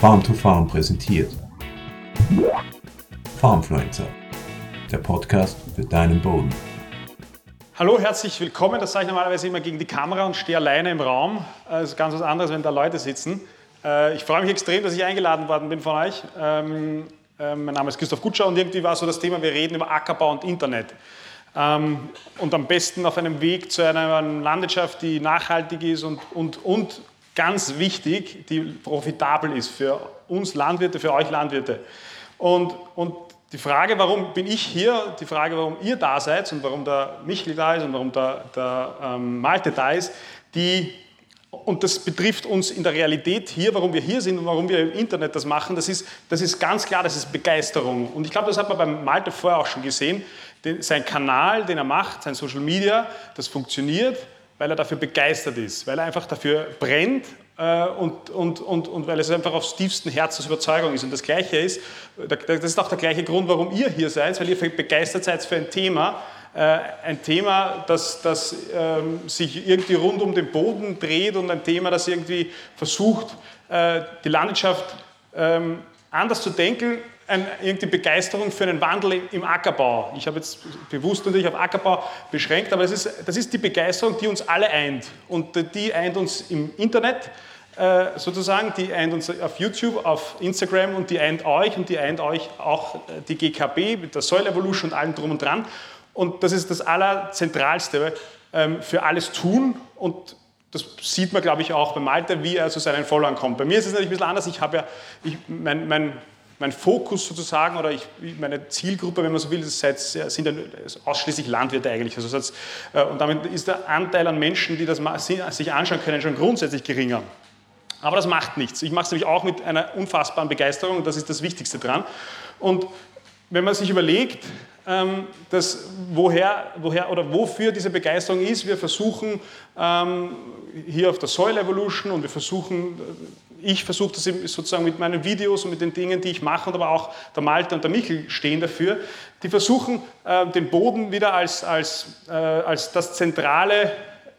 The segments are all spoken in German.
Farm to Farm präsentiert. Farmfluencer, der Podcast für deinen Boden. Hallo, herzlich willkommen. Das sage ich normalerweise immer gegen die Kamera und stehe alleine im Raum. Das ist ganz was anderes, wenn da Leute sitzen. Äh, ich freue mich extrem, dass ich eingeladen worden bin von euch. Ähm, äh, mein Name ist Christoph Gutscher und irgendwie war so das Thema, wir reden über Ackerbau und Internet. Ähm, und am besten auf einem Weg zu einer Landwirtschaft, die nachhaltig ist und, und, und ganz wichtig, die profitabel ist für uns Landwirte, für euch Landwirte. Und, und die Frage, warum bin ich hier, die Frage, warum ihr da seid und warum der Michel da ist und warum der, der ähm, Malte da ist, die, und das betrifft uns in der Realität hier, warum wir hier sind und warum wir im Internet das machen, das ist, das ist ganz klar, das ist Begeisterung. Und ich glaube, das hat man beim Malte vorher auch schon gesehen. Den, sein Kanal, den er macht, sein Social Media, das funktioniert weil er dafür begeistert ist, weil er einfach dafür brennt äh, und, und, und, und weil es einfach aufs tiefsten Herzensüberzeugung ist. Und das Gleiche ist, das ist auch der gleiche Grund, warum ihr hier seid, weil ihr begeistert seid für ein Thema, äh, ein Thema, das, das ähm, sich irgendwie rund um den Boden dreht und ein Thema, das irgendwie versucht, äh, die Landwirtschaft ähm, anders zu denken, ein, irgendwie Begeisterung für einen Wandel im Ackerbau. Ich habe jetzt bewusst natürlich auf Ackerbau beschränkt, aber das ist, das ist die Begeisterung, die uns alle eint. Und die eint uns im Internet äh, sozusagen, die eint uns auf YouTube, auf Instagram und die eint euch und die eint euch auch äh, die GKB mit der Soil Evolution und allem drum und dran. Und das ist das Allerzentralste ähm, für alles tun und das sieht man, glaube ich, auch beim Alter, wie er zu seinen Followern kommt. Bei mir ist es natürlich ein bisschen anders. Ich habe ja, ich, mein, mein mein Fokus sozusagen oder ich, meine Zielgruppe, wenn man so will, sind ja ausschließlich Landwirte eigentlich. Also das, äh, und damit ist der Anteil an Menschen, die das sich anschauen können, schon grundsätzlich geringer. Aber das macht nichts. Ich mache es nämlich auch mit einer unfassbaren Begeisterung und das ist das Wichtigste dran. Und wenn man sich überlegt, ähm, dass woher, woher oder wofür diese Begeisterung ist, wir versuchen ähm, hier auf der Soil Evolution und wir versuchen ich versuche das sozusagen mit meinen Videos und mit den Dingen, die ich mache, und aber auch der Malte und der Michel stehen dafür, die versuchen, äh, den Boden wieder als, als, äh, als das zentrale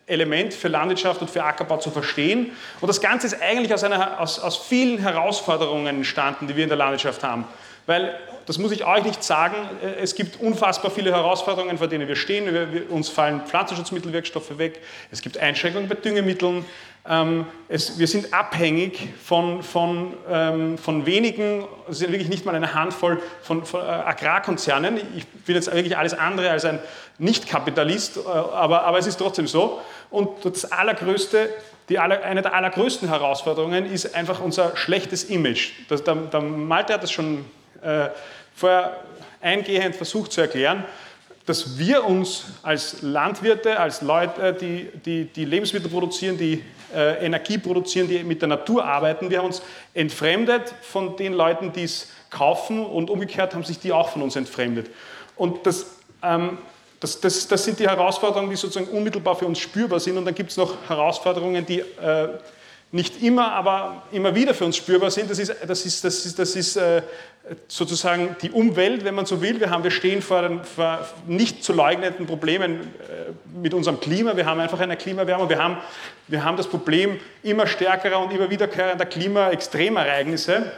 Element für Landwirtschaft und für Ackerbau zu verstehen. Und das Ganze ist eigentlich aus, einer, aus, aus vielen Herausforderungen entstanden, die wir in der Landwirtschaft haben. Weil, das muss ich euch nicht sagen, äh, es gibt unfassbar viele Herausforderungen, vor denen wir stehen. Wir, wir, uns fallen Pflanzenschutzmittelwirkstoffe weg, es gibt Einschränkungen bei Düngemitteln, ähm, es, wir sind abhängig von, von, ähm, von wenigen, es sind wirklich nicht mal eine Handvoll von, von äh, Agrarkonzernen. Ich bin jetzt wirklich alles andere als ein Nicht-Kapitalist, äh, aber, aber es ist trotzdem so. Und das Allergrößte, aller, eine der allergrößten Herausforderungen ist einfach unser schlechtes Image. Das, der, der Malte hat das schon äh, vorher eingehend versucht zu erklären dass wir uns als Landwirte, als Leute, die, die, die Lebensmittel produzieren, die äh, Energie produzieren, die mit der Natur arbeiten, wir haben uns entfremdet von den Leuten, die es kaufen und umgekehrt haben sich die auch von uns entfremdet. Und das, ähm, das, das, das sind die Herausforderungen, die sozusagen unmittelbar für uns spürbar sind. Und dann gibt es noch Herausforderungen, die äh, nicht immer, aber immer wieder für uns spürbar sind. Das ist, das ist, das ist, das ist äh, sozusagen die Umwelt, wenn man so will. Wir, haben, wir stehen vor, den, vor nicht zu leugnenden Problemen äh, mit unserem Klima. Wir haben einfach eine Klimawärmung. Wir haben, wir haben das Problem immer stärkerer und immer wiederkehrender Klimaextremereignisse.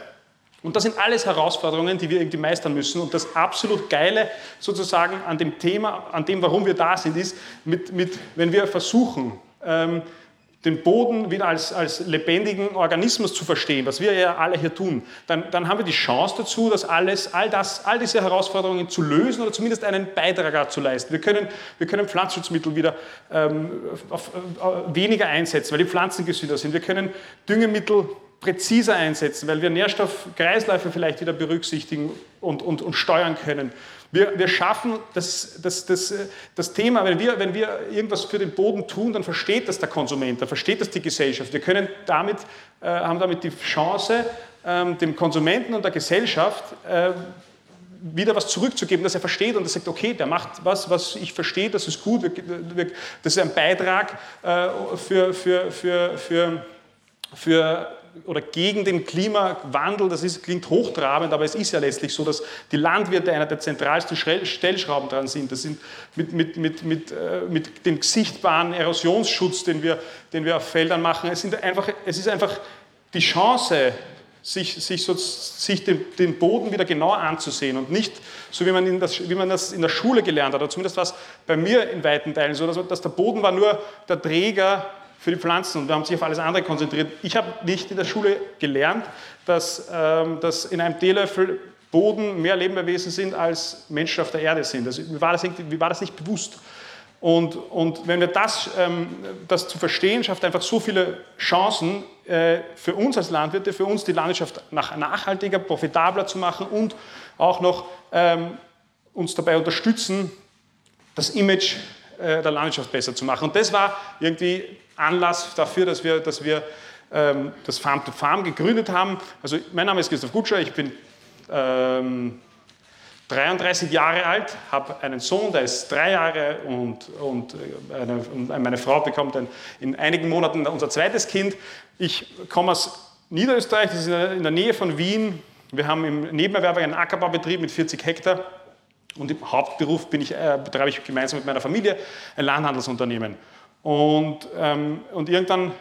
Und das sind alles Herausforderungen, die wir irgendwie meistern müssen. Und das absolut Geile sozusagen an dem Thema, an dem, warum wir da sind, ist, mit, mit, wenn wir versuchen, ähm, den Boden wieder als, als lebendigen Organismus zu verstehen, was wir ja alle hier tun, dann, dann haben wir die Chance dazu, das alles, all, das, all diese Herausforderungen zu lösen oder zumindest einen Beitrag zu leisten. Wir können, wir können Pflanzenschutzmittel wieder ähm, auf, auf, äh, weniger einsetzen, weil die Pflanzen gesünder sind. Wir können Düngemittel präziser einsetzen, weil wir Nährstoffkreisläufe vielleicht wieder berücksichtigen und, und, und steuern können. Wir, wir schaffen das, das, das, das Thema, wenn wir, wenn wir irgendwas für den Boden tun, dann versteht das der Konsument, dann versteht das die Gesellschaft. Wir können damit, äh, haben damit die Chance, ähm, dem Konsumenten und der Gesellschaft äh, wieder was zurückzugeben, dass er versteht und er sagt, okay, der macht was, was ich verstehe, das ist gut, das ist ein Beitrag äh, für, für, für, für, für oder gegen den Klimawandel, das ist, klingt hochtrabend, aber es ist ja letztlich so, dass die Landwirte einer der zentralsten Stellschrauben dran sind. Das sind mit, mit, mit, mit, äh, mit dem sichtbaren Erosionsschutz, den wir, den wir auf Feldern machen. Es, sind einfach, es ist einfach die Chance, sich, sich, so, sich den, den, Boden wieder genauer anzusehen und nicht so, wie man, das, wie man, das, in der Schule gelernt hat, oder zumindest war es bei mir in weiten Teilen so, dass, dass der Boden war nur der Träger für die Pflanzen und wir haben sich auf alles andere konzentriert. Ich habe nicht in der Schule gelernt, dass, ähm, dass in einem Teelöffel Boden mehr Lebewesen sind, als Menschen auf der Erde sind. Also, mir, war das, mir war das nicht bewusst. Und, und wenn wir das, ähm, das zu verstehen, schafft einfach so viele Chancen äh, für uns als Landwirte, für uns die Landwirtschaft nach, nachhaltiger, profitabler zu machen und auch noch ähm, uns dabei unterstützen, das Image der Landwirtschaft besser zu machen. Und das war irgendwie Anlass dafür, dass wir, dass wir ähm, das Farm to Farm gegründet haben. Also mein Name ist Christoph Gutscher, ich bin ähm, 33 Jahre alt, habe einen Sohn, der ist drei Jahre und, und, äh, eine, und meine Frau bekommt ein, in einigen Monaten unser zweites Kind. Ich komme aus Niederösterreich, das ist in der Nähe von Wien. Wir haben im Nebenerwerb einen Ackerbaubetrieb mit 40 Hektar und im Hauptberuf ich, äh, betreibe ich gemeinsam mit meiner Familie ein Landhandelsunternehmen. Und, ähm, und irgendwann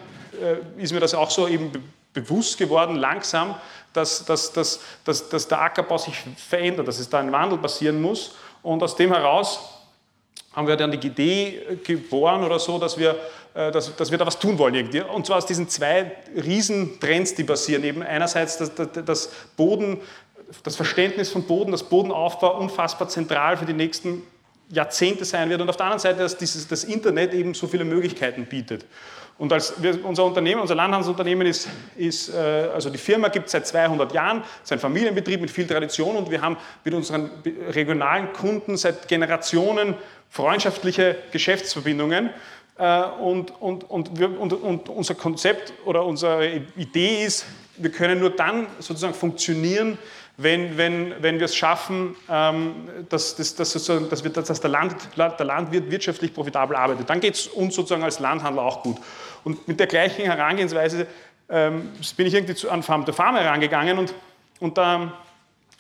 äh, ist mir das auch so eben bewusst geworden, langsam, dass, dass, dass, dass, dass der Ackerbau sich verändert, dass es da ein Wandel passieren muss. Und aus dem heraus haben wir dann die Idee geboren oder so, dass wir, äh, dass, dass wir da was tun wollen irgendwie. Und zwar aus diesen zwei Riesentrends, die passieren. Eben einerseits das, das Boden, das Verständnis von Boden, das Bodenaufbau unfassbar zentral für die nächsten Jahrzehnte sein wird und auf der anderen Seite, dass dieses, das Internet eben so viele Möglichkeiten bietet. Und als wir, unser Unternehmen, unser Landhandelsunternehmen ist, ist äh, also die Firma gibt es seit 200 Jahren, ist ein Familienbetrieb mit viel Tradition und wir haben mit unseren regionalen Kunden seit Generationen freundschaftliche Geschäftsverbindungen. Äh, und, und, und, wir, und, und unser Konzept oder unsere Idee ist, wir können nur dann sozusagen funktionieren, wenn, wenn, wenn wir es schaffen, ähm, dass, dass, dass, dass, wir, dass der, Land, der Landwirt wirtschaftlich profitabel arbeitet. Dann geht es uns sozusagen als Landhandler auch gut. Und mit der gleichen Herangehensweise ähm, bin ich irgendwie an Farm to Farm herangegangen und, und, ähm,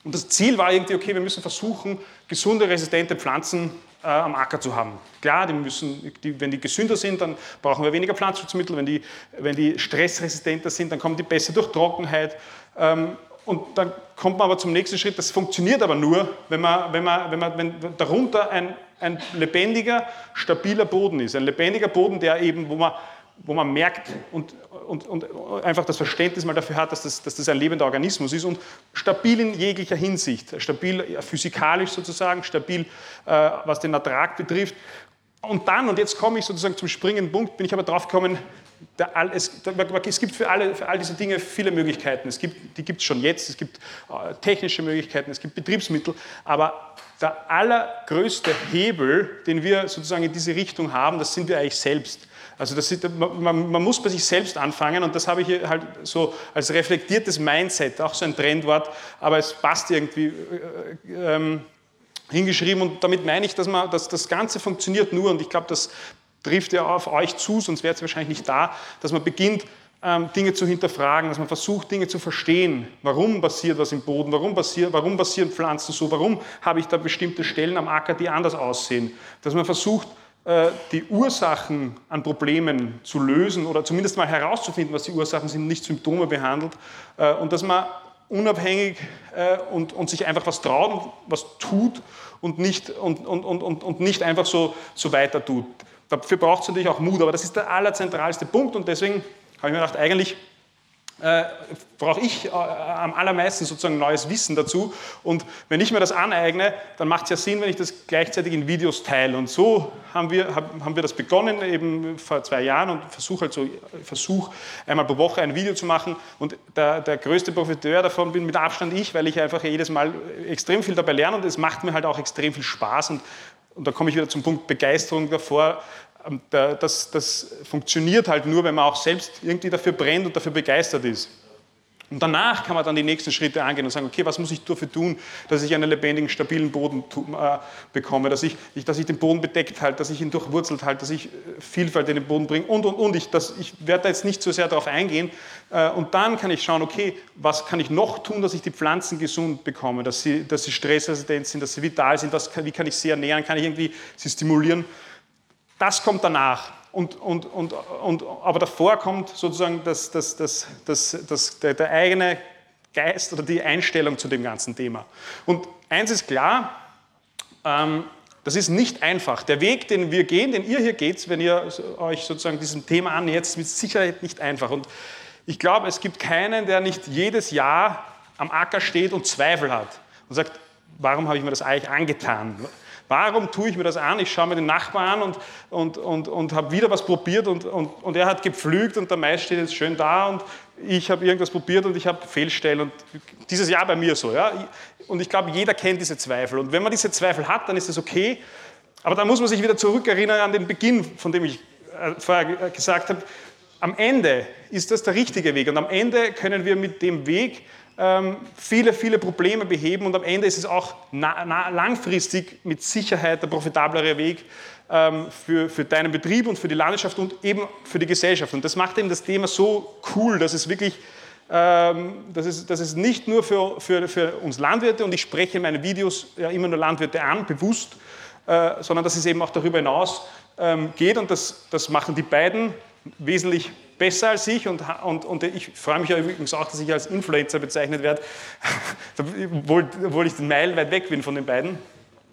und, das Ziel war irgendwie, okay, wir müssen versuchen, gesunde, resistente Pflanzen äh, am Acker zu haben. Klar, die müssen, die, wenn die gesünder sind, dann brauchen wir weniger Pflanzenschutzmittel. Wenn die, wenn die stressresistenter sind, dann kommen die besser durch Trockenheit. Ähm, und dann kommt man aber zum nächsten Schritt, das funktioniert aber nur, wenn, man, wenn, man, wenn, man, wenn darunter ein, ein lebendiger, stabiler Boden ist. Ein lebendiger Boden, der eben, wo man wo man merkt und, und, und einfach das Verständnis mal dafür hat, dass das, dass das ein lebender Organismus ist und stabil in jeglicher Hinsicht, stabil physikalisch sozusagen, stabil, äh, was den Ertrag betrifft. Und dann, und jetzt komme ich sozusagen zum springenden Punkt, bin ich aber drauf gekommen, es, gibt für, alle, für all diese Dinge viele Möglichkeiten. Es gibt, die gibt es schon jetzt, es gibt äh, technische Möglichkeiten, es gibt Betriebsmittel, aber der allergrößte Hebel, den wir sozusagen in diese Richtung haben, das sind wir eigentlich selbst. Also das ist, man, man, muss bei sich selbst anfangen und das habe ich hier halt so als reflektiertes Mindset, auch so ein Trendwort, aber es passt irgendwie äh, ähm, hingeschrieben und damit meine ich, dass, man, dass das Ganze funktioniert nur und ich glaube, das trifft ja auf euch zu, sonst wäre es wahrscheinlich nicht da, dass man beginnt, ähm, Dinge zu hinterfragen, dass man versucht, Dinge zu verstehen. Warum passiert was im Boden? Warum, passiert, warum passieren Pflanzen so? Warum habe ich da bestimmte Stellen am Acker, die anders aussehen? Dass man versucht, äh, die Ursachen an Problemen zu lösen oder zumindest mal herauszufinden, was die Ursachen sind, nicht Symptome behandelt äh, und dass man unabhängig äh, und, und sich einfach was traut und was tut und nicht, und, und, und, und nicht einfach so, so weiter tut. Dafür braucht es natürlich auch Mut, aber das ist der allerzentralste Punkt und deswegen habe ich mir gedacht, eigentlich äh, brauche ich äh, am allermeisten sozusagen neues Wissen dazu. Und wenn ich mir das aneigne, dann macht es ja Sinn, wenn ich das gleichzeitig in Videos teile. Und so haben wir, haben wir das begonnen, eben vor zwei Jahren und versuche halt so, versuch einmal pro Woche ein Video zu machen. Und der, der größte Profiteur davon bin mit Abstand ich, weil ich einfach jedes Mal extrem viel dabei lerne und es macht mir halt auch extrem viel Spaß. Und, und da komme ich wieder zum Punkt Begeisterung davor, ähm, das, das funktioniert halt nur, wenn man auch selbst irgendwie dafür brennt und dafür begeistert ist. Und danach kann man dann die nächsten Schritte angehen und sagen, okay, was muss ich dafür tun, dass ich einen lebendigen, stabilen Boden äh, bekomme, dass ich, dass ich den Boden bedeckt halte, dass ich ihn durchwurzelt halte, dass ich äh, Vielfalt in den Boden bringe und, und, und. Ich, das, ich werde da jetzt nicht so sehr darauf eingehen. Äh, und dann kann ich schauen, okay, was kann ich noch tun, dass ich die Pflanzen gesund bekomme, dass sie, dass sie stressresistent sind, dass sie vital sind, was, wie kann ich sie ernähren, kann ich irgendwie sie stimulieren. Das kommt danach. Und, und, und, und, aber davor kommt sozusagen das, das, das, das, das, der, der eigene Geist oder die Einstellung zu dem ganzen Thema. Und eins ist klar, ähm, das ist nicht einfach. Der Weg, den wir gehen, den ihr hier geht, wenn ihr euch sozusagen diesem Thema annähert, ist mit Sicherheit nicht einfach. Und ich glaube, es gibt keinen, der nicht jedes Jahr am Acker steht und Zweifel hat und sagt, warum habe ich mir das eigentlich angetan? Warum tue ich mir das an? Ich schaue mir den Nachbarn an und, und, und, und habe wieder was probiert und, und, und er hat gepflügt und der Mais steht jetzt schön da und ich habe irgendwas probiert und ich habe Fehlstellen und dieses Jahr bei mir so. Ja? Und ich glaube, jeder kennt diese Zweifel. Und wenn man diese Zweifel hat, dann ist das okay. Aber dann muss man sich wieder zurückerinnern an den Beginn, von dem ich äh, vorher gesagt habe. Am Ende ist das der richtige Weg und am Ende können wir mit dem Weg viele, viele Probleme beheben und am Ende ist es auch langfristig mit Sicherheit der profitablere Weg ähm, für, für deinen Betrieb und für die Landwirtschaft und eben für die Gesellschaft. Und das macht eben das Thema so cool, dass es wirklich ähm, das ist, das ist nicht nur für, für, für uns Landwirte und ich spreche in meinen Videos ja immer nur Landwirte an, bewusst, äh, sondern dass es eben auch darüber hinaus geht und das, das machen die beiden wesentlich besser als ich und, und, und ich freue mich übrigens auch, dass ich als Influencer bezeichnet werde, obwohl, obwohl ich meilenweit weg bin von den beiden.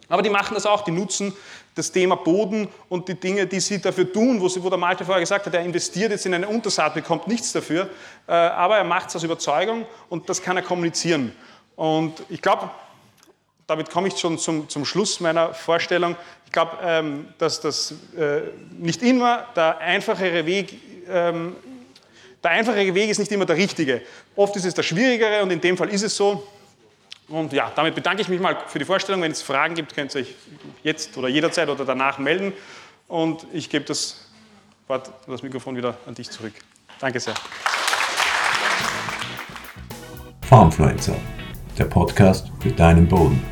Aber die machen das auch, die nutzen das Thema Boden und die Dinge, die sie dafür tun, wo, sie, wo der Malte vorher gesagt hat, er investiert jetzt in eine Untersaat, bekommt nichts dafür, äh, aber er macht es aus Überzeugung und das kann er kommunizieren. Und ich glaube, damit komme ich schon zum, zum Schluss meiner Vorstellung. Ich glaube, ähm, dass das äh, nicht immer der einfachere Weg ähm, der einfachere Weg ist nicht immer der richtige. Oft ist es der schwierigere und in dem Fall ist es so. Und ja, damit bedanke ich mich mal für die Vorstellung. Wenn es Fragen gibt, könnt ihr euch jetzt oder jederzeit oder danach melden. Und ich gebe das Wort, das Mikrofon wieder an dich zurück. Danke sehr. Farmfluencer, der Podcast für deinen Boden.